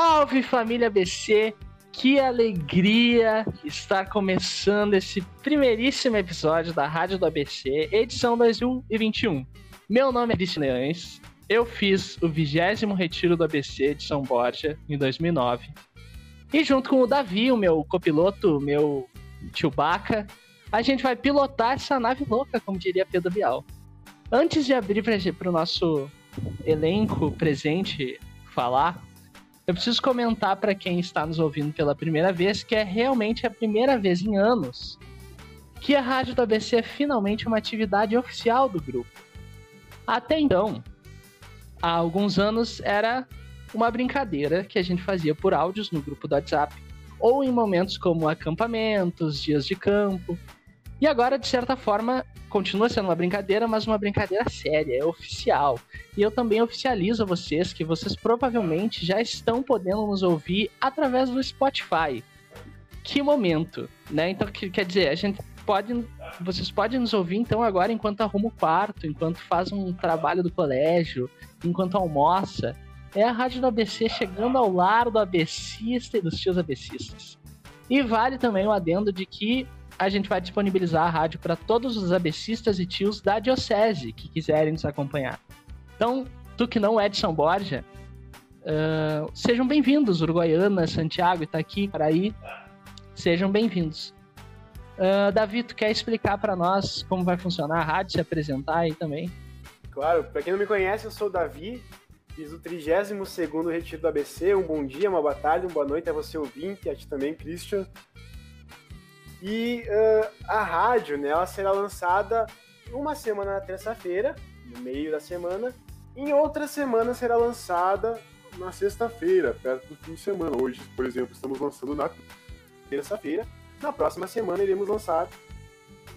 Salve família ABC! Que alegria estar começando esse primeiríssimo episódio da Rádio do ABC, edição 2021. Meu nome é Cristian Leões, eu fiz o vigésimo retiro do ABC de São Borja em 2009. E junto com o Davi, o meu copiloto, meu Chewbacca, a gente vai pilotar essa nave louca, como diria Pedro Bial. Antes de abrir para o nosso elenco presente falar, eu preciso comentar para quem está nos ouvindo pela primeira vez que é realmente a primeira vez em anos que a Rádio do ABC é finalmente uma atividade oficial do grupo. Até então, há alguns anos era uma brincadeira que a gente fazia por áudios no grupo do WhatsApp, ou em momentos como acampamentos, dias de campo. E agora, de certa forma, continua sendo uma brincadeira, mas uma brincadeira séria, é oficial. E eu também oficializo a vocês que vocês provavelmente já estão podendo nos ouvir através do Spotify. Que momento, né? Então, quer dizer, a gente pode, vocês podem nos ouvir então agora enquanto arruma o quarto, enquanto faz um trabalho do colégio, enquanto almoça. É a rádio do ABC chegando ao lar do ABCista e dos tios ABCistas. E vale também o adendo de que a gente vai disponibilizar a rádio para todos os abecistas e tios da Diocese que quiserem nos acompanhar. Então, tu que não é de São Borja, uh, sejam bem-vindos, Uruguaiana, Santiago, Itaqui, Paraí, sejam bem-vindos. Uh, Davi, tu quer explicar para nós como vai funcionar a rádio, se apresentar aí também? Claro, para quem não me conhece, eu sou o Davi, fiz o 32 Retiro do ABC. Um bom dia, uma boa tarde, uma boa noite a você ouvinte, a ti também, Christian. E uh, a rádio, né, ela será lançada uma semana na terça-feira, no meio da semana, em outra semana será lançada na sexta-feira, perto do fim de semana. Hoje, por exemplo, estamos lançando na terça-feira. Na próxima semana iremos lançar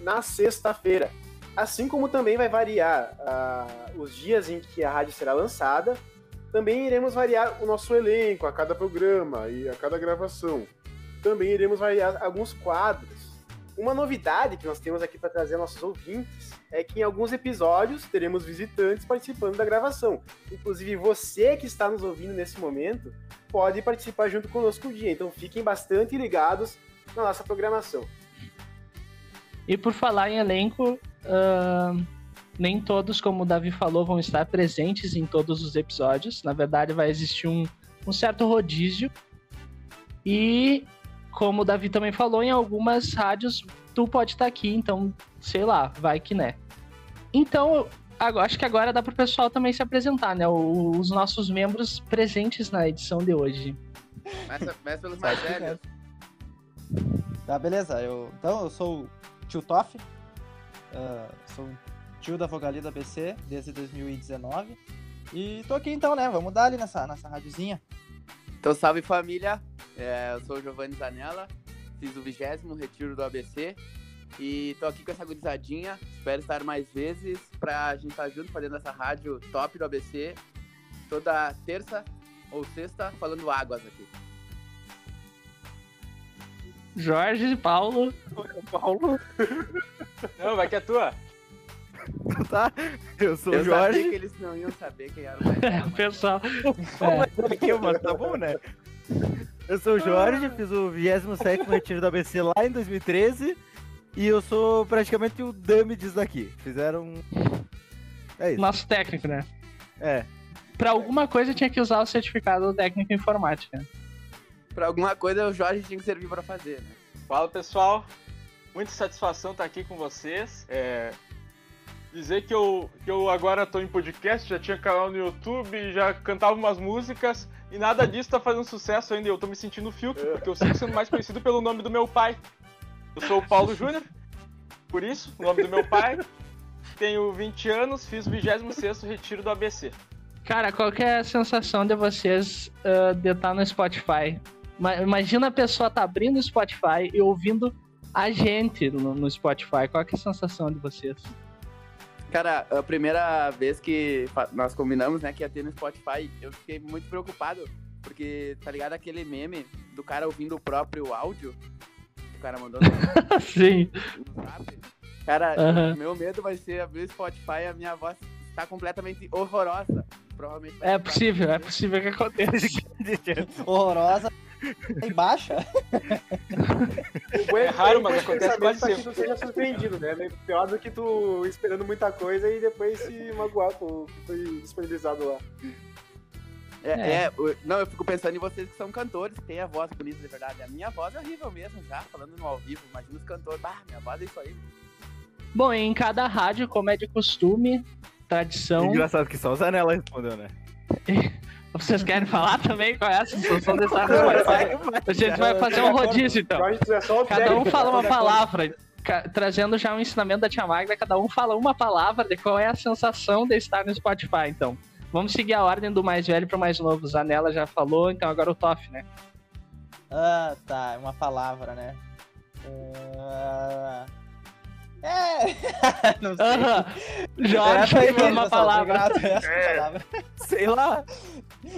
na sexta-feira. Assim como também vai variar uh, os dias em que a rádio será lançada, também iremos variar o nosso elenco a cada programa e a cada gravação também iremos variar alguns quadros. Uma novidade que nós temos aqui para trazer nossos ouvintes é que em alguns episódios teremos visitantes participando da gravação. Inclusive você que está nos ouvindo nesse momento pode participar junto conosco o dia. Então fiquem bastante ligados na nossa programação. E por falar em elenco, uh, nem todos, como o Davi falou, vão estar presentes em todos os episódios. Na verdade, vai existir um, um certo rodízio. E como o Davi também falou, em algumas rádios tu pode estar tá aqui, então, sei lá, vai que né. Então, agora, acho que agora dá para o pessoal também se apresentar, né? os nossos membros presentes na edição de hoje. Começa, começa pelos mais velhos. Tá, beleza. Eu, então, eu sou o tio Toff. Uh, sou tio da Vogalia da BC desde 2019. E tô aqui então, né? Vamos dar ali nessa, nessa rádiozinha. Então, salve família. É, eu sou o Giovanni Zanella, fiz o vigésimo retiro do ABC e tô aqui com essa gurizadinha. Espero estar mais vezes pra gente estar tá junto fazendo essa rádio top do ABC toda terça ou sexta falando águas aqui. Jorge e Paulo. Paulo. Não, vai que é tua. tá? Eu sou o Jorge. Eu sabia que eles não iam saber quem era o mais É, o pessoal. É. Mano, tá bom, né? Eu sou o Jorge, fiz o 27 retiro do ABC lá em 2013. E eu sou praticamente o dummy disso daqui. Fizeram. É isso. Nosso técnico, né? É. Pra alguma coisa tinha que usar o certificado técnico informática. Pra alguma coisa o Jorge tinha que servir pra fazer, né? Fala pessoal, muita satisfação estar aqui com vocês. É, dizer que eu, que eu agora tô em podcast, já tinha canal no YouTube, já cantava umas músicas e nada disso tá fazendo sucesso ainda. Eu tô me sentindo filtro, porque eu sigo sendo mais conhecido pelo nome do meu pai. Eu sou o Paulo Júnior, por isso, o nome do meu pai. Tenho 20 anos, fiz o 26 retiro do ABC. Cara, qual que é a sensação de vocês uh, de estar no Spotify? Imagina a pessoa tá abrindo o Spotify e ouvindo a gente no, no Spotify. Qual que é a sensação de vocês? Cara, a primeira vez que nós combinamos, né, que ia ter no Spotify, eu fiquei muito preocupado, porque, tá ligado aquele meme do cara ouvindo o próprio áudio? O cara mandou no... Sim. No zap. Cara, uhum. meu medo vai ser abrir o Spotify e a minha voz está completamente horrorosa. Provavelmente É possível, é possível que aconteça. horrorosa e baixa. É raro, mas acontece quase pra que sempre. tu seja surpreendido, né? É Pior do que tu esperando muita coisa e depois se magoar com o que foi disponibilizado lá. É, É. é, não, eu fico pensando em vocês que são cantores, que têm a voz bonita de verdade. A minha voz é horrível mesmo, já, falando no ao vivo. Imagina os cantores, ah, minha voz é isso aí. Bom, em cada rádio, como é de costume, tradição. Engraçado que só o Zanella respondeu, né? Vocês querem falar também qual é a sensação desse Spotify? A gente vai fazer um rodízio, então. É o Cada um fala uma palavra. Trazendo já um ensinamento da Tia Magda, cada um fala uma palavra de qual é a sensação de estar no Spotify, então. Vamos seguir a ordem do mais velho pro mais novo. Zanella já falou, então agora o Toff, né? Ah, tá, uma palavra, né? Ah, É. Não sei. Aham. Jorge mesmo, uma essa, palavra. Sei lá.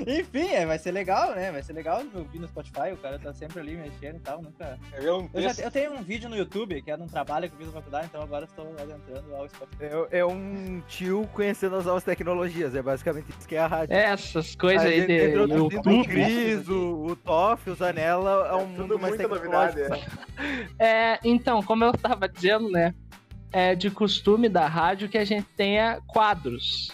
Enfim, é, vai ser legal, né? Vai ser legal ouvir no Spotify, o cara tá sempre ali mexendo e tal, nunca... É um Eu, já, eu tenho um vídeo no YouTube, que é de um trabalho que eu fiz na faculdade, então agora eu estou adentrando ao Spotify. É, é um tio conhecendo as novas tecnologias. É basicamente isso que é a rádio. É, essas coisas aí de Entrou o YouTube. Cris, o, o Toff, o Zanella, é um Tudo mundo mais muita novidade, tecnológico. é. É, então, como eu tava dizendo, né? É de costume da rádio que a gente tenha quadros.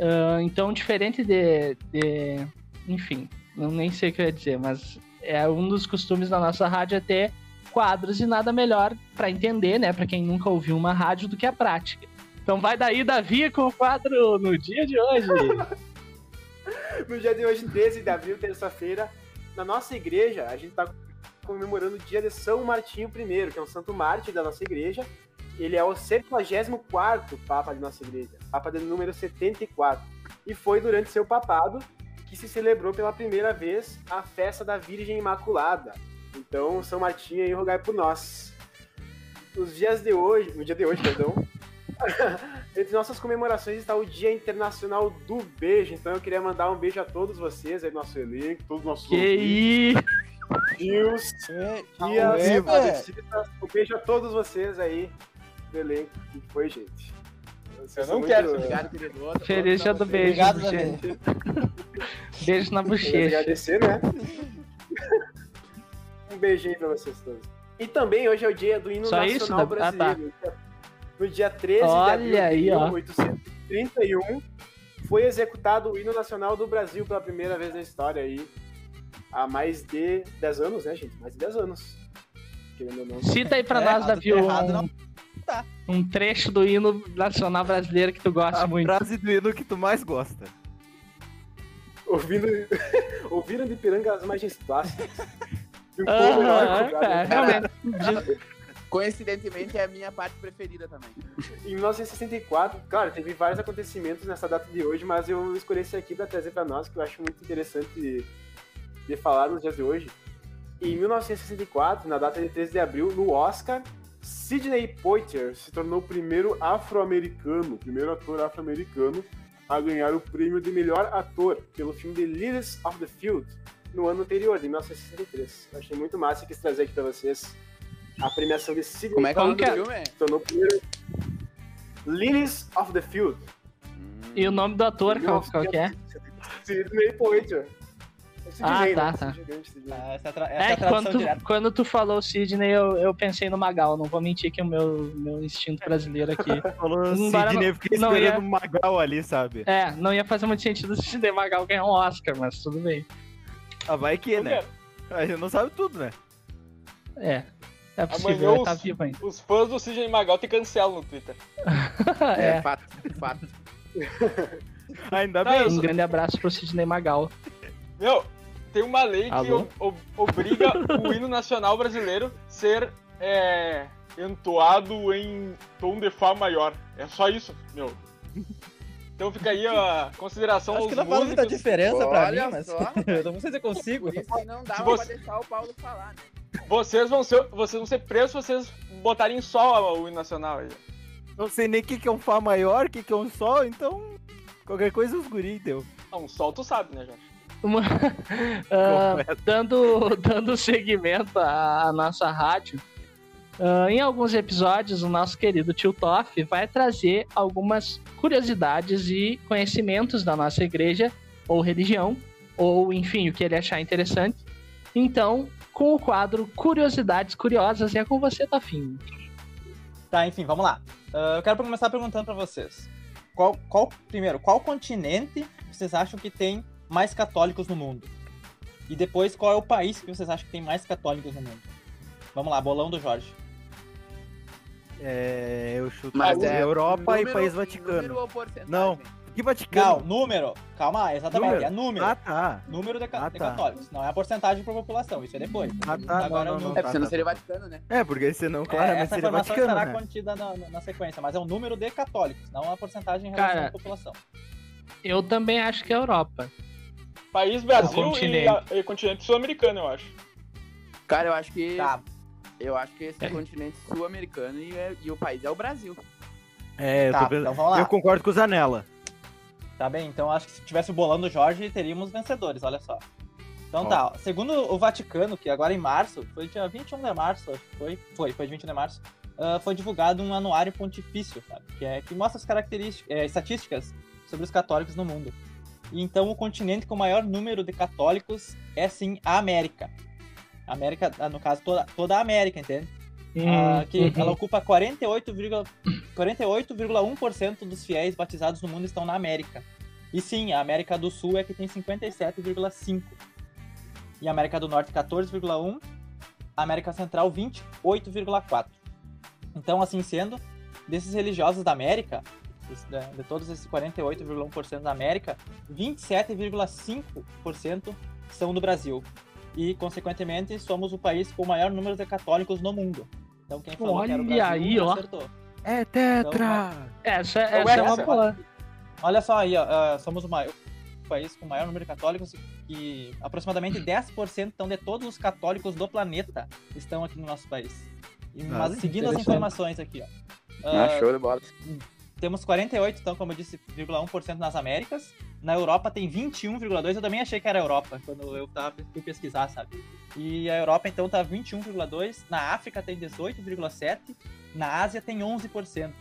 Ah, então, diferente de, de- Enfim, não nem sei o que eu ia dizer, mas é um dos costumes da nossa rádio é ter quadros e nada melhor pra entender, né? Pra quem nunca ouviu uma rádio do que a prática. Então vai daí, Davi, com o quadro no dia de hoje. No dia de hoje, 13 de abril, terça-feira, na nossa igreja, a gente está comemorando o dia de São Martinho I, que é um santo mártir da nossa igreja. Ele é o 74º Papa de nossa igreja, Papa de número 74. E foi durante seu papado que se celebrou pela primeira vez a festa da Virgem Imaculada. Então, São Martinho aí, rogai por nós. Nos dias de hoje, no dia de hoje, perdão, entre nossas comemorações está o Dia Internacional do Beijo. Então eu queria mandar um beijo a todos vocês aí, nosso elenco, todos os nossos que isso? ouvintes, Ei, tias, Ué, adesitas. Um beijo a todos vocês aí do elenco. que foi, gente? Vocês Eu não quero, muito- Obrigado, querido. Outro- Feliz dia do beijo, Obrigado, gente. Beijo na bochecha. agradecer, né? um beijinho pra vocês todos. E também hoje é o dia do hino Só nacional isso, Davi? Ah, tá. brasileiro. No dia 13 Olha de abril de ó. 1831 foi executado o hino nacional do Brasil pela primeira vez na história aí. Há mais de 10 anos, né, gente? Mais de 10 anos. Querendo ou não. Cita aí pra É, nós, errado, Davi, tá um, não tá. um trecho do hino nacional brasileiro que tu gosta A muito. frase do hino que tu mais gosta. Ouvindo, ouviram de piranga as margens plásticas. Um é, realmente. Coincidentemente é a minha parte preferida também. Em 1964, claro, teve vários acontecimentos nessa data de hoje, mas eu escolhi esse aqui para trazer para nós, que eu acho muito interessante de, de falar nos dias de hoje. Em 1964, na data de 13 de abril, no Oscar, Sidney Poitier se tornou o primeiro afro-americano, o primeiro ator afro-americano a ganhar o prêmio de melhor ator pelo filme The Lilies of the Field no ano anterior, de 1963. Eu achei muito massa e quis trazer aqui para vocês a premiação de Sidney Como é que é o nome que é? filme? se tornou o primeiro Lilies of the Field. E o nome do ator, qual, qual que é? Sidney Poitier. É Sidney, Ah, né? tá, tá. Sidney, Sidney. Ah, essa é tra- essa é É quando tu, quando tu falou Sidney, eu, eu pensei no Magal. Não vou mentir que o meu, meu instinto brasileiro aqui. Falou Sidney, eu fiquei não esperando ia- o Magal ali, sabe? É, não ia fazer muito sentido o Sidney Magal ganhar um Oscar, mas tudo bem. Ah, vai que, né? A gente não sabe tudo, né? É. É possível, Amanhã tá os- vivo ainda. Os fãs do Sidney Magal te cancelam no Twitter. É, é. fato, fato. Ainda Tá, bem. Um grande abraço pro Sidney Magal. Meu, tem uma lei que Alô? o- o- obriga o hino nacional brasileiro ser é, entoado em tom de Fá maior. É só isso, meu. Então fica aí a consideração Acho aos que não faz muita músicos. diferença pra mim, mas só, não sei se eu consigo. Isso que não dá Se pra você- deixar o Paulo falar, né? Vocês vão ser, vocês vão ser presos se vocês botarem só o hino nacional aí. Não sei nem o que, que é um Fá maior, o que, que é um Sol, então. Qualquer coisa os guri deu. Não, sol tu sabe, né, Jorge? Uma- Ah, dando, dando seguimento à, à nossa rádio, ah, em alguns episódios, o nosso querido tio Toff vai trazer algumas curiosidades e conhecimentos da nossa igreja ou religião, ou enfim, o que ele achar interessante. Então, com o quadro Curiosidades Curiosas, é com você, Tafinho. Tá, enfim, vamos lá. Ah, eu quero começar perguntando pra vocês. Qual, qual, primeiro, qual continente vocês acham que tem mais católicos no mundo? E depois, qual é o país que vocês acham que tem mais católicos no mundo? Vamos lá, bolão do Jorge. É, eu chuto Mas a é Europa número- e País número Vaticano. ou porcentagem? Não. Que Não, Vaticano? número. Calma lá, exatamente. Número? É número. Ah, tá. Número de, Ah, de tá. católicos. Não é a porcentagem por população, isso é depois. Ah, tá, Agora não, é o não, número. É, porque não tá, seria. Vaticano, né? É, porque senão É, claramente essa seria informação Vaticano, estará né? contida na, na- na sequência, mas é o número de católicos, não a porcentagem em relação Cara, à população. Eu também acho que é a Europa. País Brasil e, a- e continente sul-americano, eu acho. Cara, eu acho que. Tá, Eu acho que esse É. continente sul-americano e, é- e o país é o Brasil. É, eu, tá, tô pensando- então vamos lá. eu concordo com o Zanella. Tá bem, então acho que se tivesse o bolão do Jorge, teríamos vencedores, olha só. Então tá, ó, segundo o Vaticano, que agora em março, foi dia 21 de março, acho que foi, foi, foi 21 de março, ah, foi divulgado um anuário pontifício, sabe? Que, é, que mostra as características, é, estatísticas sobre os católicos no mundo. E então o continente com o maior número de católicos é sim a América. A América, ah, no caso, toda, toda a América, entende? Ah, que Uhum. ela ocupa 48,1% 48,1% dos fiéis batizados no mundo estão na América. E sim, a América do Sul é que tem 57,5%. E a América do Norte 14,1%. A América Central 28,4%. Então, assim sendo, desses religiosos da América, dos- de, de todos esses 48,1% da América, 27,5% são do Brasil. E, consequentemente, somos o país com o maior número de católicos no mundo. Então, quem falou que era o Olha Brasil, aí, ó. acertou. É tetra! Essa, Então, essa é uma essa- boa. Olha só aí, ó, ah, somos o maior o país com o maior número de católicos e aproximadamente 10% então, de todos os católicos do planeta estão aqui no nosso país. E, mas seguindo as informações aqui, ó. Ah, ah, show de bola. Temos 48, então, como eu disse, 0,1% nas Américas. Na Europa tem 21,2%. Eu também achei que era Europa, quando eu tava, fui pesquisar, sabe? E a Europa, então, tá 21,2%. Na África tem 18,7%. Na Ásia tem 11%.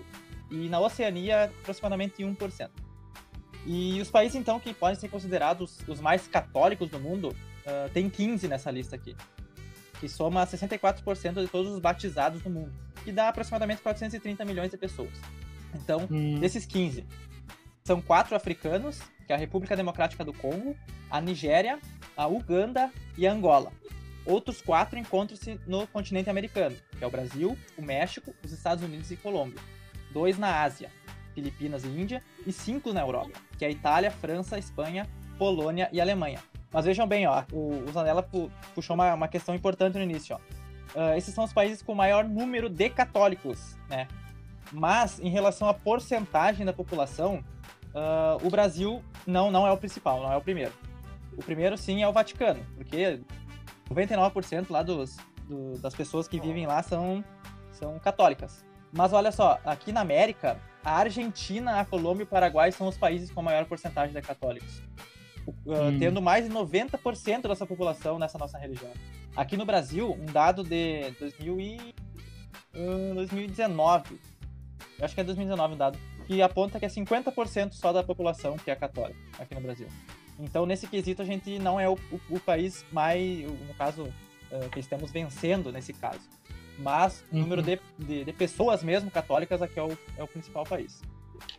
E na Oceania, aproximadamente 1%. E os países, então, que podem ser considerados os mais católicos do mundo, ah, tem 15 nessa lista aqui. Que soma 64% de todos os batizados no mundo. Que dá aproximadamente 430 milhões de pessoas. Então, Hum, Desses 15, são quatro africanos, que é a República Democrática do Congo, a Nigéria, a Uganda e a Angola. Outros quatro encontram-se no continente americano, que é o Brasil, o México, os Estados Unidos e Colômbia. Dois na Ásia, Filipinas e Índia, e cinco na Europa, que é a Itália, França, Espanha, Polônia e Alemanha. Mas vejam bem, ó, o, o Zanella pu- puxou uma, uma questão importante no início. Ó. Ah, esses são os países com o maior número de católicos, né? Mas, em relação à porcentagem da população, ah, o Brasil não, não é o principal, não é o primeiro. O primeiro, sim, é o Vaticano, porque 99% lá dos, do- das pessoas que vivem lá são, são católicas. Mas olha só, aqui na América, a Argentina, a Colômbia e o Paraguai são os países com a maior porcentagem de católicos. Ah, Hum. Tendo mais de 90% dessa população nessa nossa religião. Aqui no Brasil, um dado de 2000 e, hum, 2019, eu acho que é 2019 um dado, que aponta que é 50% só da população que é católica aqui no Brasil. Então, nesse quesito, a gente não é o, o- o país mais, o- no caso, eh, que estamos vencendo nesse caso. Mas o Uhum. número de, de, de pessoas mesmo católicas aqui é o, é o principal país.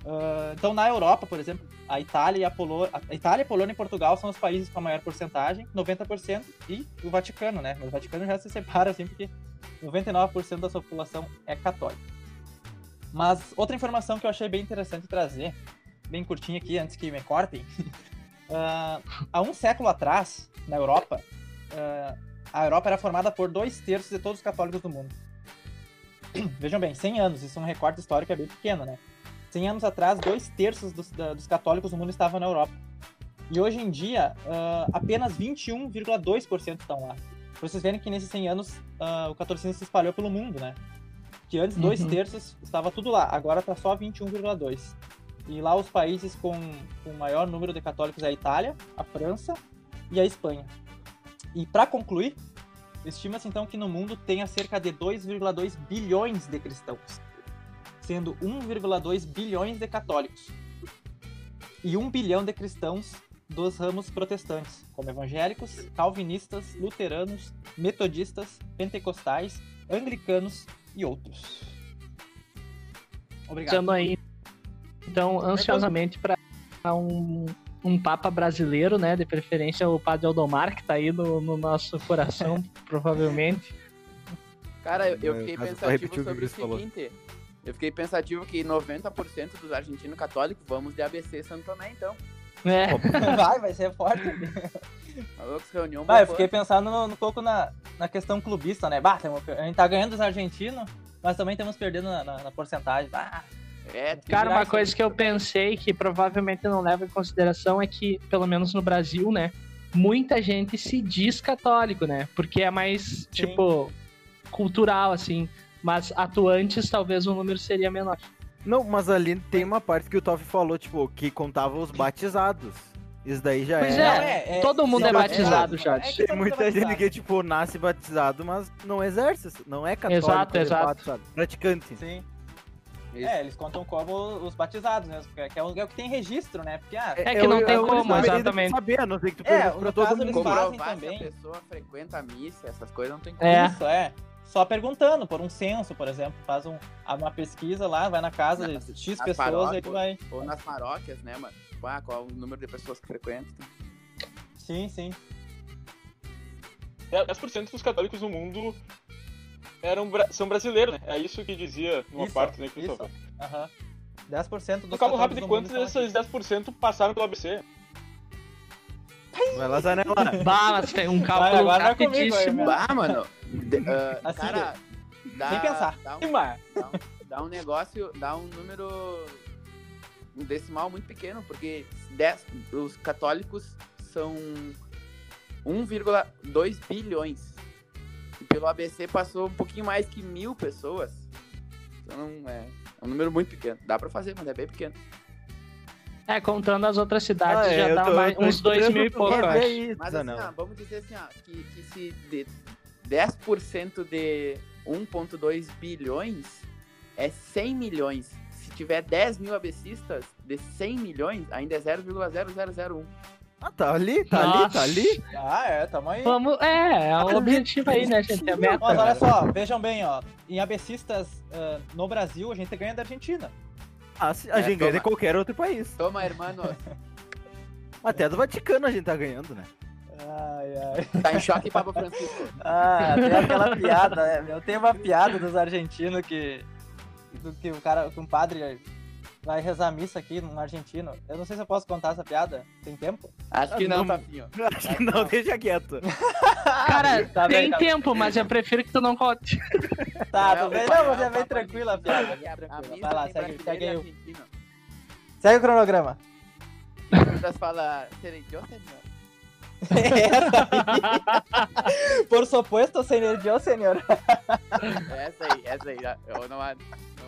Ah, então, na Europa, por exemplo, a Itália e a Polônia, a Itália, a Polônia e Portugal são os países com a maior porcentagem, 90%, e o Vaticano, né? Mas o Vaticano já se separa, assim, porque 99% da sua população é católica. Mas outra informação que eu achei bem interessante trazer, bem curtinha aqui, antes que me cortem. Ah, há um século atrás, na Europa, ah, a Europa era formada por dois terços de todos os católicos do mundo. Vejam bem, 100 anos, isso é um recorte histórico é bem pequeno, né? 100 anos atrás, dois terços dos, da- dos católicos do mundo estavam na Europa. E hoje em dia, ah, apenas 21,2% estão lá. Pra vocês verem que nesses 100 anos, ah, o catolicismo se espalhou pelo mundo, né? Que antes, dois Uhum. terços estava tudo lá, agora tá só 21,2%. E lá os países com, com o maior número de católicos é a Itália, a França e a Espanha. E para concluir, estima-se então que no mundo tenha cerca de 2,2 bilhões de cristãos, sendo 1,2 bilhões de católicos. E 1 bilhão de cristãos dos ramos protestantes, como evangélicos, calvinistas, luteranos, metodistas, pentecostais, anglicanos e outros. Obrigado. Estamos aí, então, ansiosamente para um, um Papa brasileiro, né? De preferência o Padre Aldomar, que tá aí no, no nosso coração, provavelmente. Cara, eu, eu fiquei pensativo o o sobre o Chris falou. seguinte. Eu fiquei pensativo que 90% dos argentinos católicos vamos de ABC Santo Tomé, então. É, Vai, vai ser forte. Que reunião Ah, eu fiquei pensando no- um pouco na, na questão clubista, né? Bah, a gente tá ganhando os argentinos, mas também estamos perdendo na, na- na porcentagem. Bah, É, Cara, virar uma coisa que eu pensei que provavelmente não leva em consideração é que, pelo menos no Brasil, né, muita gente se diz católico, né? Porque é mais, tipo, cultural, assim. Mas atuantes, talvez o número seria menor. Não, mas ali tem uma parte que o Toff falou, tipo, que contava os batizados. Isso daí já Pois é. é, Não, todo mundo é é batizado, é, é que Tem é muita gente que, tipo, nasce batizado, mas não exerce, não é católico. Exato, de exato. sabe? Praticante. Sim. Isso. É, eles contam como os batizados mesmo, que é, que é o é que tem registro, né? Porque, ah, É que não tem eu- eu como, exatamente. saber, não ser que tu É, pra todo caso, mundo. eles fazem Comprovar se a também. pessoa frequenta a missa, essas coisas não tem como. É. Isso, é. Só perguntando, por um censo, por exemplo, faz um, uma pesquisa lá, vai na casa de as- X as pessoas e paróquias. ele vai. Ou nas paróquias, né, mano? Tipo, ah, qual o número de pessoas que frequentam. Sim, sim. 10% dos católicos no mundo eram, bra- são brasileiros, né? É isso que dizia numa Isso, parte, né, isso. Christopher? Aham. 10% dos No cálculo rápido, católicos do quantos desses 10% passaram pelo ABC? Vai lá, Zanella. Bah, mas tem um cálculo agora vai aí, rapidíssimo. Bah, mano. de- ah, Assim, cara, dá, sem pensar. Dá um, dá, um, dá um negócio, dá um número. Um decimal muito pequeno, porque 10, os católicos são 1,2 bilhões. E pelo ABC passou um pouquinho mais que mil pessoas. Então é, é um número muito pequeno. Dá pra fazer, mas é bem pequeno. É, contando as outras cidades, Ah, é, já dá tô- mais, uns dois mil e pouco, acho. isso, Mas assim, ó, vamos dizer assim, ó, que, que se de 10% de 1,2 bilhões é 100 milhões. Se tiver 10 mil abecistas, de 100 milhões, ainda é 0,0001. Ah, tá ali, tá Nossa. ali, tá ali. Ah, é, tamo aí. Vamos, é, é o objetivo aí, né, gente? É meta. Mas olha só, vejam bem, ó. Em abecistas ah, no Brasil, a gente ganha da Argentina. Ah, se- a É, gente ganha de qualquer outro país. Toma, hermano, Até do Vaticano a gente tá ganhando, né? Ai, ai. tá em choque, Papa Francisco. Ah, tem aquela piada, né? meu? Tem uma piada dos argentinos que. Do que o cara, que um padre vai rezar missa aqui num argentino. Eu não sei se eu posso contar essa piada. Tem tempo? Acho que Ah, não, não. Tafinho. Acho que não, deixa quieto. Cara, Tá bem, tem tá tempo, mas eu prefiro que tu não conte. Tá, É, tudo bem. Não, Papa- mas é o bem tranquila a piada. Bem tranquila. Vai lá, segue, segue aí. Segue o cronograma. Muitas falam, serei eu, senhor. Por supuesto, senhor Dios, senhor. Essa aí, essa aí. Eu não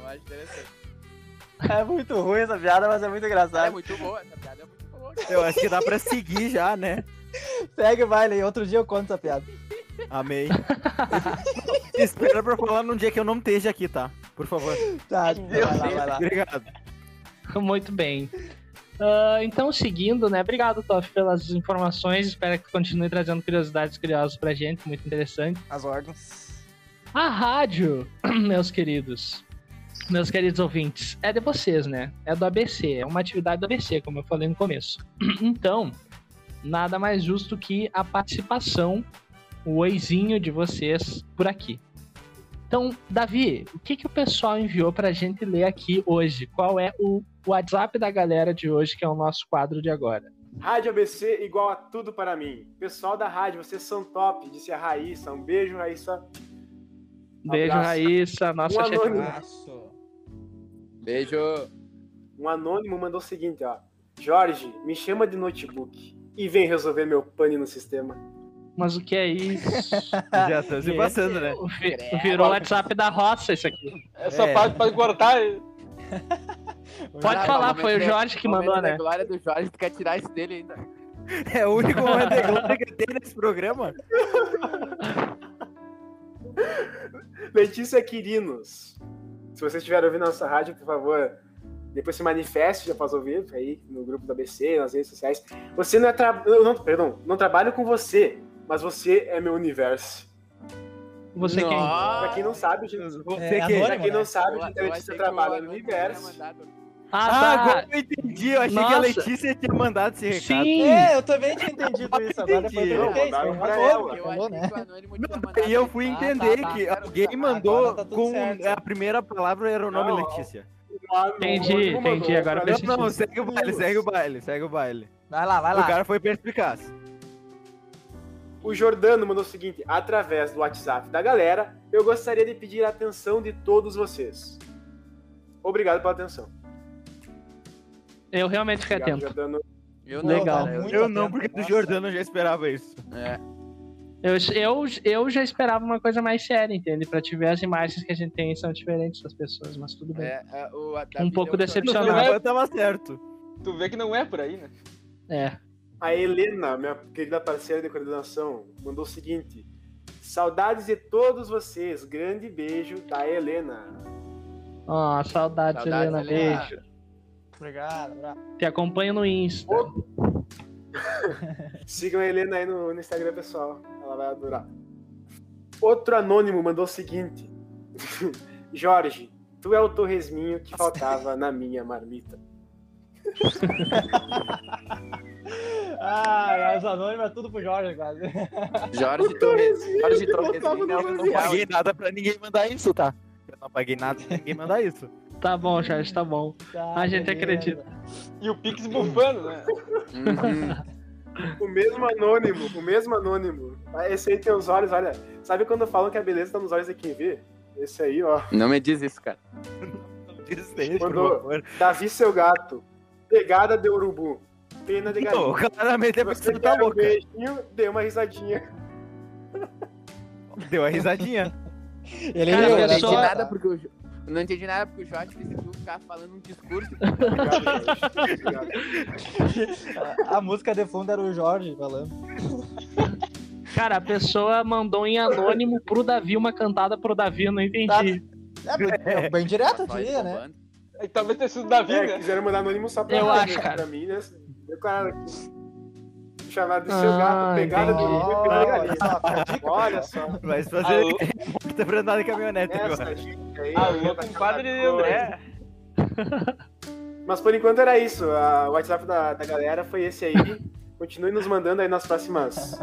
não acho interessante. É muito ruim essa piada, mas é muito Ela é engraçado. muito boa, essa piada é muito boa. Eu acho que dá pra seguir já, né? Segue o baile. Outro dia eu conto essa piada. Amei. Espera pra falar num dia que eu não esteja aqui, tá? Por favor. Tá, Meu vai lá, Deus. vai lá. Obrigado. Muito bem. Ah, então, seguindo, né? Obrigado, Toff, pelas informações. Espero que continue trazendo curiosidades curiosas pra gente, muito interessante. As ordens. A rádio, meus queridos, meus queridos ouvintes, é de vocês, né? É do ABC, é uma atividade do ABC, como eu falei no começo. Então, nada mais justo que a participação, o oizinho de vocês por aqui. Então, Davi, o que, que o pessoal enviou pra gente ler aqui hoje? Qual é o WhatsApp da galera de hoje, que é o nosso quadro de agora? Rádio ABC igual a tudo para mim. Pessoal da rádio, vocês são top, disse a Raíssa. Um beijo, Raíssa. Beijo, Abraço. Raíssa, nossa Um chefe. Beijo. Um anônimo mandou o seguinte, ó. Jorge, me chama de notebook e vem resolver meu pane no sistema. Mas o que é isso? Já tô se passando, né? Virou o WhatsApp da roça isso aqui. Essa É. parte pode cortar. Pode Ah, falar, foi o Jorge que mandou, né? glória do Jorge, tu quer tirar isso dele ainda. É o único momento de glória que tem nesse programa. Letícia Quirinos. Se vocês estiverem ouvindo nossa rádio, por favor, depois se manifeste, já faz ouvir aí no grupo da BC, nas redes sociais. Você não é tra... eu não, perdão, não trabalho com você, mas você é meu universo. Você quem? Pra quem não sabe, gente, Você É, que... anônimo, pra quem não né? sabe, Eu- a eu que trabalha no universo. Ah, Ah, tá. agora eu entendi. Eu achei que a Nossa. Letícia tinha mandado esse recado. Sim. É, eu também tinha entendido isso. Agora depois Entendi. eu pra ela. Eu falou, achei né? o Não, daí eu fui Ah, tá, entender tá. que alguém tá mandou com certo. a primeira palavra era o nome Não. Letícia. Entendi, entendi, agora fez Não, não, segue o baile, segue o baile, segue o baile. Vai lá, vai O lá. cara foi perspicaz. O Jordano mandou o seguinte: através do WhatsApp da galera, eu gostaria de pedir a atenção de todos vocês. Obrigado pela atenção. Eu realmente fiquei atento. Jordano. Eu Não, Legal. cara, eu- não, porque do. Jordano eu já esperava isso. É, Eu, eu, eu já esperava uma coisa mais séria, entende? Pra te ver as imagens que a gente tem são diferentes das pessoas, mas tudo bem. é, é, o, a Um pouco decepcionado. É- Eu tava certo. Tu vê que não é por aí, né? É. A Helena, minha querida parceira de coordenação, mandou o seguinte: saudades de todos vocês. Grande beijo da Helena. Ó, saudades, Saudades, Helena. Helena. Beijo. Obrigado, obrigado. Te acompanho no Insta. Sigam a Helena aí no, no Instagram, pessoal. Ela vai adorar. Outro anônimo mandou o seguinte: Jorge, tu é o torresminho que faltava na minha marmita. Ah, as anônimas é tudo pro Jorge, quase. Jorge Torres. Jorge Torres. Botava no é Eu não paguei nada pra ninguém mandar isso, tá? Eu não paguei nada pra ninguém mandar isso. Tá bom, Jorge, tá bom. Tá, A gente beleza. acredita. E o Pix bufando, né? Uhum. O mesmo anônimo, o mesmo anônimo. Esse aí tem os olhos, olha. Sabe quando falam que a beleza tá nos olhos de quem vê? Esse aí, ó. Não me diz isso, cara. Não diz isso, por Mandou. favor. Davi, seu gato. Pegada de urubu. Pena de Não, galinha. claramente é porque Você tá quer um beijinho, dê uma risadinha. Deu a risadinha. Ele Cara, Eu não entendi pessoa- nada porque o Jo- eu não entendi nada porque o Jorge decidiu ficar falando um discurso. Obrigado. A, a música de fundo era o Jorge falando. Cara, a pessoa mandou em anônimo pro Davi uma cantada pro Davi, eu não entendi. É, bem direto, eu diria, né? bombando. E talvez tenha sido Davi, É, né? quiseram mandar anônimo só pra Eu pra- acho, cara. pra mim, né? Eu, claro, chamado de seu Ah, gato, pegada de entendi. urubu e Olha só. Vai fazer Alô? tá pra andar de caminhonete agora. Essa dica aí. Alô, compadre. André. Mas por enquanto era isso. A- O WhatsApp da, da galera foi esse aí. Continue nos mandando aí nas próximas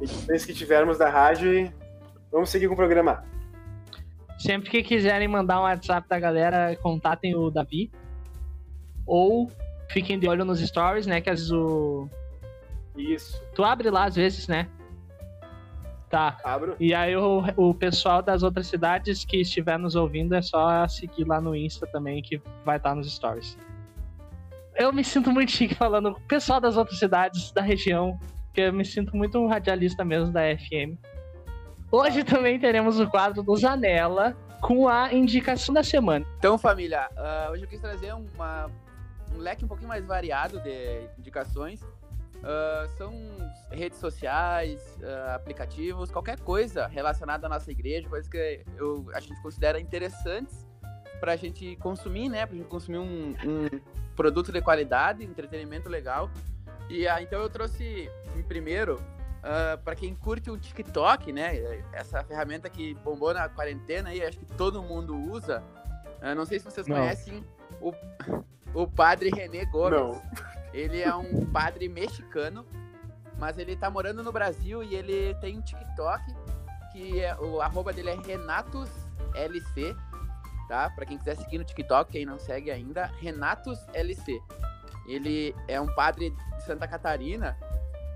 edições que tivermos da rádio e vamos seguir com o programa. Sempre que quiserem mandar um WhatsApp da galera, contatem o Davi. Ou fiquem de olho nos stories, né? Que às vezes o. Isso. Tu abre lá às vezes, né? Tá. Abro. E aí o, o pessoal das outras cidades que estiver nos ouvindo é só seguir lá no Insta também, que vai estar nos stories. Eu me sinto muito chique falando pessoal das outras cidades da região, porque eu me sinto muito um radialista mesmo da FM. Hoje também teremos o quadro do Zanella com a indicação da semana. Então, família, ah, hoje eu quis trazer uma- um leque um pouquinho mais variado de indicações. Ah, são redes sociais, ah, aplicativos, qualquer coisa relacionada à nossa igreja, coisas que eu, a gente considera interessantes para a gente consumir, né? Para a gente consumir um, um produto de qualidade, entretenimento legal. E ah, então eu trouxe em primeiro para quem curte o TikTok, né? Essa ferramenta que bombou na quarentena e acho que todo mundo usa. Não sei se vocês Não. conhecem o, o padre René Gomes. Não. Ele é um padre mexicano, mas ele tá morando no Brasil e ele tem um TikTok que é, o arroba dele é RenatosLC, tá? Pra quem quiser seguir no TikTok, quem não segue ainda, RenatosLC. Ele é um padre de Santa Catarina,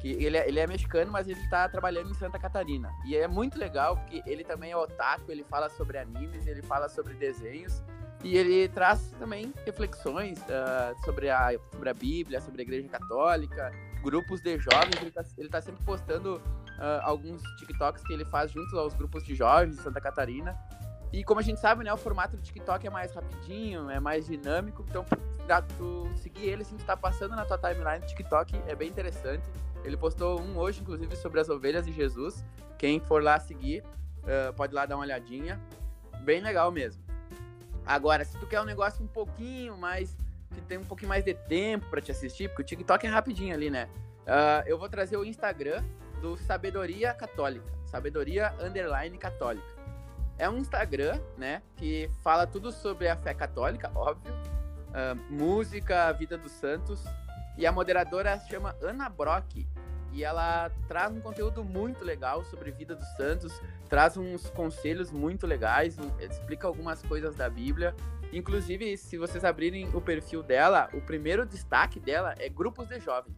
que ele é, ele é mexicano, mas ele tá trabalhando em Santa Catarina. E é muito legal, porque ele também é otaku, ele fala sobre animes, ele fala sobre desenhos, e ele traz também reflexões ah, sobre, a, sobre a Bíblia, sobre a Igreja Católica, grupos de jovens. Ele tá, ele tá sempre postando ah, alguns TikToks que ele faz junto aos grupos de jovens de Santa Catarina. E como a gente sabe, né, o formato do TikTok é mais rapidinho, é mais dinâmico. Então, pra tu seguir ele, assim, tu tá passando na tua timeline do TikTok, é bem interessante. Ele postou um hoje, inclusive, sobre as ovelhas de Jesus. Quem for lá seguir, ah, pode ir lá dar uma olhadinha. Bem legal mesmo. Agora, se tu quer um negócio um pouquinho mais que tem um pouquinho mais de tempo pra te assistir, porque o TikTok é rapidinho ali, né? Ah, eu vou trazer o Instagram do Sabedoria Católica. Sabedoria Underline Católica. É um Instagram, né, que fala tudo sobre a fé católica, óbvio. ah, música, vida dos santos. E a moderadora chama Ana Brock. E ela traz um conteúdo muito legal sobre vida dos santos, traz uns conselhos muito legais, explica algumas coisas da Bíblia. Inclusive, se vocês abrirem o perfil dela, o primeiro destaque dela é grupos de jovens.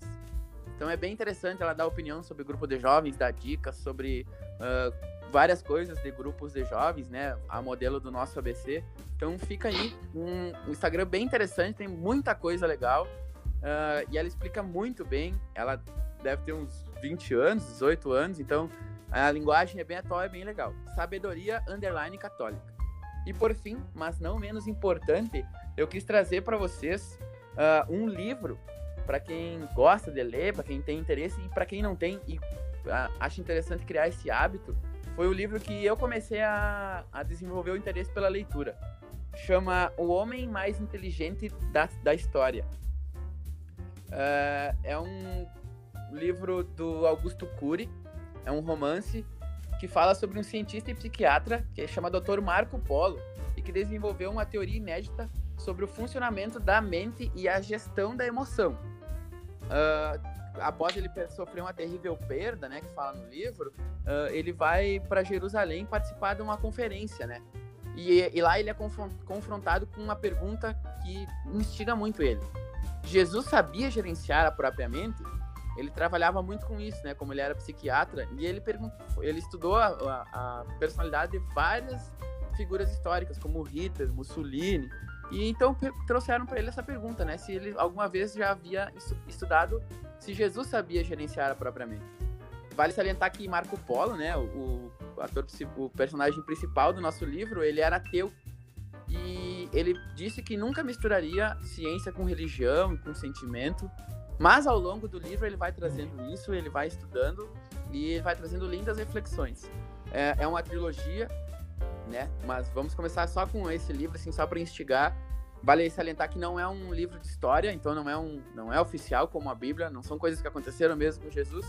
Então é bem interessante ela dar opinião sobre grupo de jovens, dar dicas sobre ah, várias coisas de grupos de jovens, né? A modelo do nosso ABC. Então fica aí um, Instagram bem interessante, tem muita coisa legal. ah, e ela explica muito bem. Ela deve ter uns 20 anos, 18 anos, então a linguagem é bem atual, é bem legal. Sabedoria underline católica. E por fim, mas não menos importante, eu quis trazer para vocês ah, um livro para quem gosta de ler, para quem tem interesse e para quem não tem e ah, acha interessante criar esse hábito. Foi o livro que eu comecei a, a desenvolver o interesse pela leitura. Chama O Homem Mais Inteligente da, da História. Ah, é um livro do Augusto Cury, é um romance que fala sobre um cientista e psiquiatra que chama Dr. Marco Polo e que desenvolveu uma teoria inédita sobre o funcionamento da mente e a gestão da emoção. Ah, após ele sofrer uma terrível perda, né, que fala no livro, ah, ele vai para Jerusalém participar de uma conferência, né? E, e lá ele é confron- confrontado com uma pergunta que instiga muito ele. Jesus sabia gerenciar a própria mente? Ele trabalhava muito com isso, né? Como ele era psiquiatra, e ele perguntou, ele estudou a, a- a personalidade de várias figuras históricas, como Hitler, Mussolini, e então trouxeram para ele essa pergunta, né? Se ele alguma vez já havia estu- estudado se Jesus sabia gerenciar a própria mente. Vale salientar que Marco Polo, né, o, o ator, o personagem principal do nosso livro, ele era ateu e ele disse que nunca misturaria ciência com religião com sentimento, mas ao longo do livro ele vai trazendo isso, ele vai estudando e ele vai trazendo lindas reflexões. É, é uma trilogia, né? Mas vamos começar só com esse livro, assim, só para instigar. Vale salientar que não é um livro de história, então não é um, não é oficial como a Bíblia, não são coisas que aconteceram mesmo com Jesus,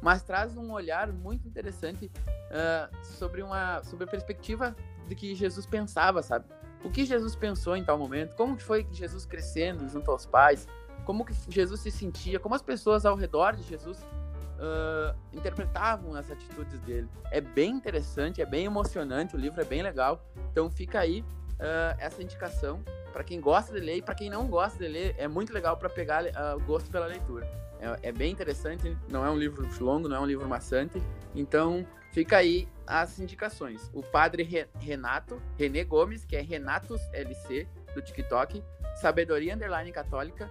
mas traz um olhar muito interessante ah, sobre uma sobre a perspectiva de que Jesus pensava, sabe? O que Jesus pensou em tal momento? Como foi Jesus crescendo junto aos pais? Como que Jesus se sentia? Como as pessoas ao redor de Jesus ah, interpretavam as atitudes dele? É bem interessante, é bem emocionante, o livro é bem legal. Então fica aí ah, essa indicação para quem gosta de ler e para quem não gosta de ler, é muito legal para pegar ah, o gosto pela leitura. É, é bem interessante, não é um livro longo, não é um livro maçante. Então fica aí as indicações. O padre Re- Renato, René Gomes, que é Renatos LC do TikTok, Sabedoria Underline Católica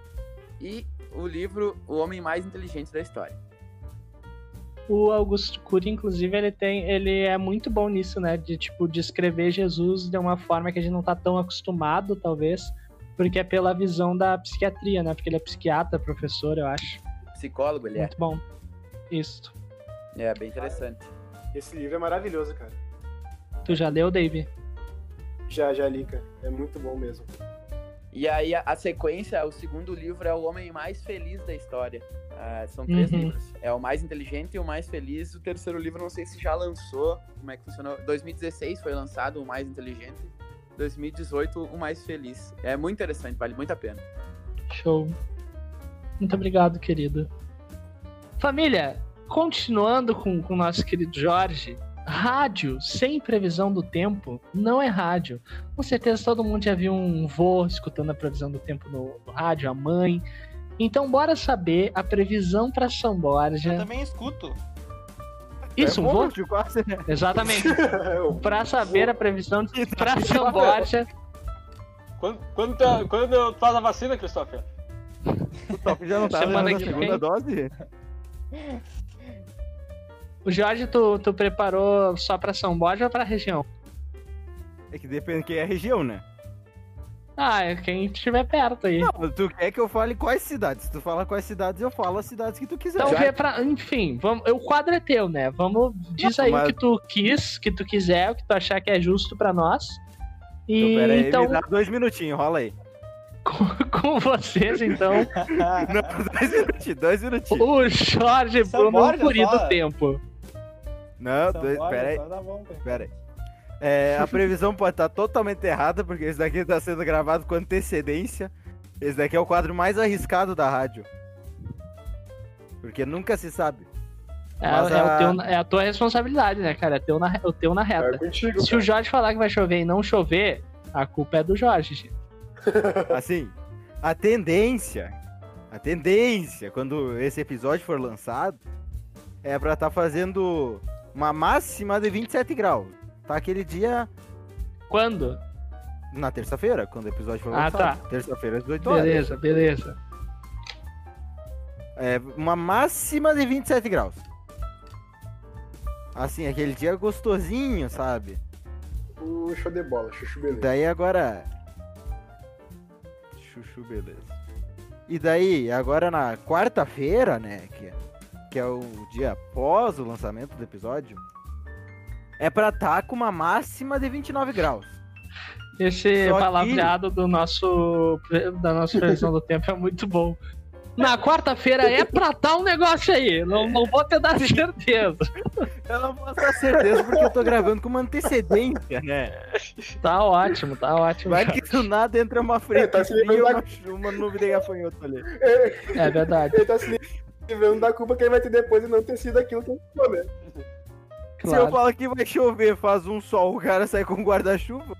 e o livro O Homem Mais Inteligente da História. O Augusto Cury, inclusive, ele tem, ele é muito bom nisso, né? De tipo descrever Jesus de uma forma que a gente não tá tão acostumado, talvez, porque é pela visão da psiquiatria, né? Porque ele é psiquiatra, professor, eu acho. Psicólogo, ele é. Muito bom. Isso. É, bem interessante. Esse livro é maravilhoso, cara. Tu já leu, Dave? Já, já li, cara. É muito bom mesmo. E aí a, a sequência, o segundo livro é O Homem Mais Feliz da História. Ah, são três Uhum. livros. É o mais inteligente e o mais feliz. O terceiro livro, não sei se já lançou. Como é que funcionou? 2016 foi lançado o mais inteligente. 2018 o mais feliz. É muito interessante, vale muito a pena. Show. Muito obrigado, querido. Família, continuando com o nosso querido Jorge, rádio sem previsão do tempo não é rádio. Com certeza todo mundo já viu um vô escutando a previsão do tempo no, no rádio, a mãe. Então bora saber a previsão para São Eu Borja. também escuto. Isso, é um vô? quase, né? Exatamente. Para saber a previsão para São. Borja. Quando, quando, tu, quando tu faz a vacina, Christopher? O Top já não tá Semana na que segunda vem. dose? O Jorge, tu, tu preparou só para São Borja ou para região? É que depende quem é a região, né? Ah, é quem estiver perto aí. Não, tu quer que eu fale quais cidades? Se tu fala quais cidades, eu falo as cidades que tu quiser. Então vê pra. Enfim, vamos, o quadro é teu, né? Vamos. Diz Não, aí mas- o que tu quis, que tu quiser, o que tu achar que é justo pra nós. Então, E pera aí, então, me dá dois minutinhos, rola aí. co- Com vocês, então, Não, dois minutinhos, dois minutinhos. o Jorge Bruno Borja, Guri só. do Tempo. Não, São dois, Borja, pera aí, só dá bom, velho. pera aí. É, a previsão pode estar totalmente errada, porque esse daqui tá sendo gravado com antecedência. Esse daqui é o quadro mais arriscado da rádio. Porque nunca se sabe. É, é a- o teu- é a tua responsabilidade, né, cara? É teu na, o teu na É reta. contigo. Se o Jorge falar que vai chover e não chover, a culpa é do Jorge, gente. Assim, a tendência, a tendência, quando esse episódio for lançado, é pra estar fazendo uma máxima de 27 graus. Tá aquele dia Quando? na terça-feira, quando o episódio for Ah, lançado. Terça-feira às 18 horas. Beleza, beleza. É uma máxima de 27 graus. Assim, aquele dia gostosinho, sabe? O show de bola, chuchu beleza. Daí agora. Chuchu, beleza. E daí, agora na quarta-feira, né? Que, que é o dia após o lançamento do episódio. É pra estar com uma máxima de 29 graus. Esse Só que- palavreado do nosso, da nossa previsão do tempo é muito bom. Na quarta-feira é pra tal um negócio aí. Não, não vou te dar certeza. Eu não posso ter certeza porque eu tô gravando com uma antecedência, né? Tá ótimo, tá ótimo. Vai que do nada entra uma frente tá se fria e livrando uma, uma nuvem de gafanhoto ali. É verdade. Ele tá se livrando da culpa que ele vai ter depois de não ter sido aquilo que ele falou, né? Se eu Claro. falo que vai chover, faz um sol, o cara sai com guarda-chuva.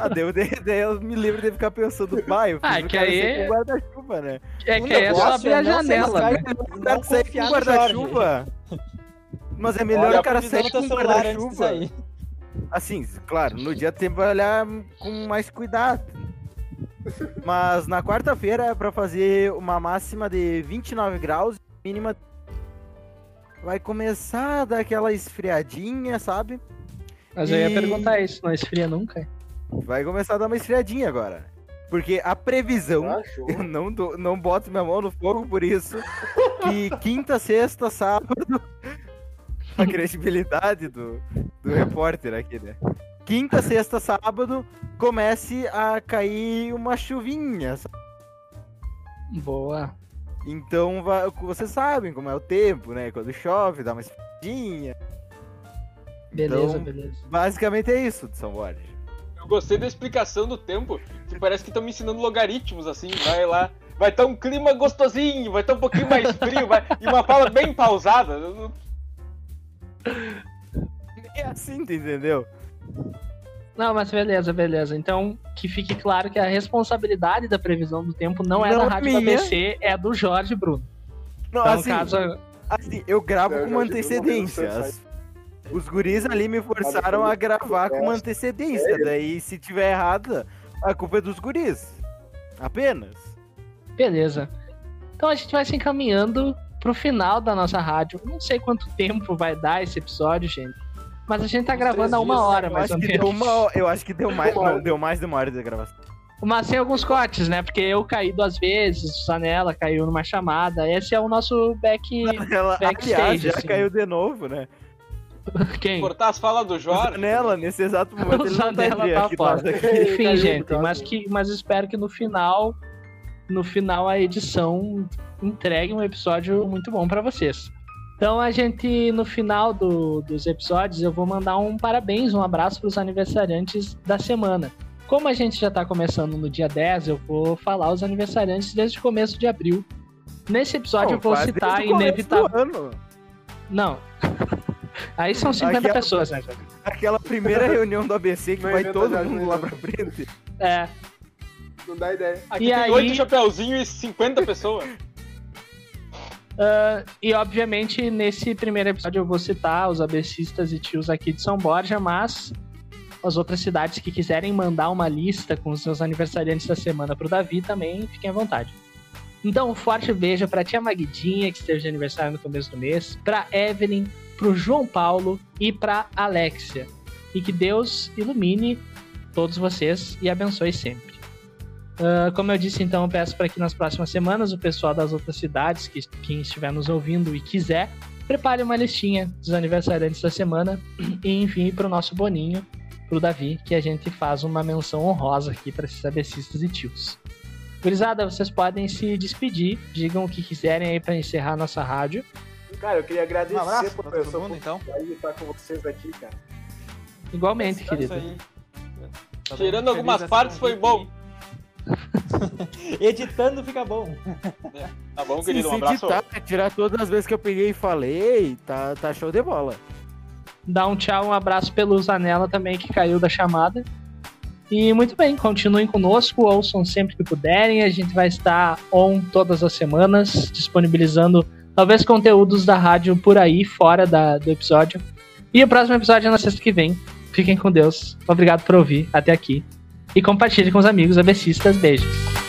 Ah, deu, daí daí eu me livro de ficar pensando, pai, eu fiz Ah, o que cara aí- sair com guarda-chuva, né? É que aí é só abrir a é janela, arriscar né? e O cara Não sai com guarda-chuva. Mas é melhor Olha o a cara sair com antes de guarda-chuva. Assim, claro, no dia tem que olhar com mais cuidado. Mas na quarta-feira é pra fazer uma máxima de 29 graus, mínima. Vai começar a dar aquela esfriadinha, sabe? Mas eu ia E- perguntar isso, não esfria nunca? Vai começar a dar uma esfriadinha agora. Porque a previsão, Ah, eu não, dou- não boto minha mão no fogo por isso, que quinta, sexta, sábado, a credibilidade do, do repórter aqui, né? Quinta, sexta, sábado, comece a cair uma chuvinha. sabe? Boa. Então, vai- vocês sabem como é o tempo, né? Quando chove, dá uma esfriadinha. Beleza, Então- beleza. Basicamente é isso de São Borja. Eu gostei da explicação do tempo, que parece que estão me ensinando logaritmos, assim, vai lá. Vai estar um clima gostosinho, vai estar um pouquinho mais frio, vai... e uma fala bem pausada. É assim, tu entendeu? Não, mas beleza, beleza. Então, que fique claro que a responsabilidade da previsão do tempo não é Não da é Rádio da minha. ABC, é do Jorge Bruno. Não, Então, assim, caso. Assim, eu gravo É, com uma antecedência. Os guris ali me forçaram a gravar com uma antecedência. Daí, se tiver errada, a culpa é dos guris. Apenas. Beleza. Então a gente vai se encaminhando pro final da nossa rádio. Não sei quanto tempo vai dar esse episódio, gente. Mas a gente tá gravando há uma dias, hora, Eu mais ou menos. uma, eu acho que deu mais, hora. não, deu mais de uma hora de gravação. Mas sem alguns cortes, né? Porque eu caí duas vezes, o Sanela caiu numa chamada. Esse é o nosso back. Ela, Backstage, aliás, já assim. caiu de novo, né? Quem? Cortar as falas do Jorge. Nela, nesse exato momento, O ele não tá tá aqui, fora. Enfim, gente, mas, que, mas espero que no final, no final a edição entregue um episódio muito bom pra vocês. Então a gente, no final do- dos episódios, eu vou mandar um parabéns, um abraço pros aniversariantes da semana. Como a gente já tá começando no dia 10, eu vou falar os aniversariantes desde o começo de abril. Nesse episódio eu vou citar inevitável. Não. Aí são 50 Aquela- pessoas, né? gente? Aquela primeira reunião do ABC que Não vai todo mundo lá pra frente. É. Não dá ideia. Aqui E tem aí- oito chapeuzinhos e 50 pessoas. Ah, e obviamente nesse primeiro episódio eu vou citar os abecistas e tios aqui de São Borja, mas as outras cidades que quiserem mandar uma lista com os seus aniversariantes da semana pro Davi também fiquem à vontade. Então, um forte beijo pra tia Magdinha, que esteve de aniversário no começo do mês, pra Evelyn, pro João Paulo e pra Alexia. E que Deus ilumine todos vocês e abençoe sempre. Ah, como eu disse, então, eu peço para que nas próximas semanas o pessoal das outras cidades, que quem estiver nos ouvindo e quiser, prepare uma listinha dos aniversariantes da semana e envie para o nosso Boninho, para o Davi, que a gente faz uma menção honrosa aqui para esses abecistas e tios. Gurizada, vocês podem se despedir, digam o que quiserem aí pra encerrar nossa rádio. Cara, eu queria agradecer Um abraço por todo mundo, então. estar com vocês aqui, cara. Igualmente, É querido. Tirando muito algumas partes, foi aí. Editando fica bom. Tá bom, Se, querido? Um se abraço. editar, tirar todas as vezes que eu peguei e falei, tá, tá show de bola. Dá um tchau, um abraço pelo Zanella também, que caiu da chamada. E muito bem, continuem conosco, ouçam sempre que puderem. A gente vai estar on todas as semanas, disponibilizando talvez conteúdos da rádio por aí, fora da, do episódio. E o próximo episódio é na sexta que vem. Fiquem com Deus. Obrigado por ouvir até aqui. E compartilhe com os amigos abecistas. Beijos.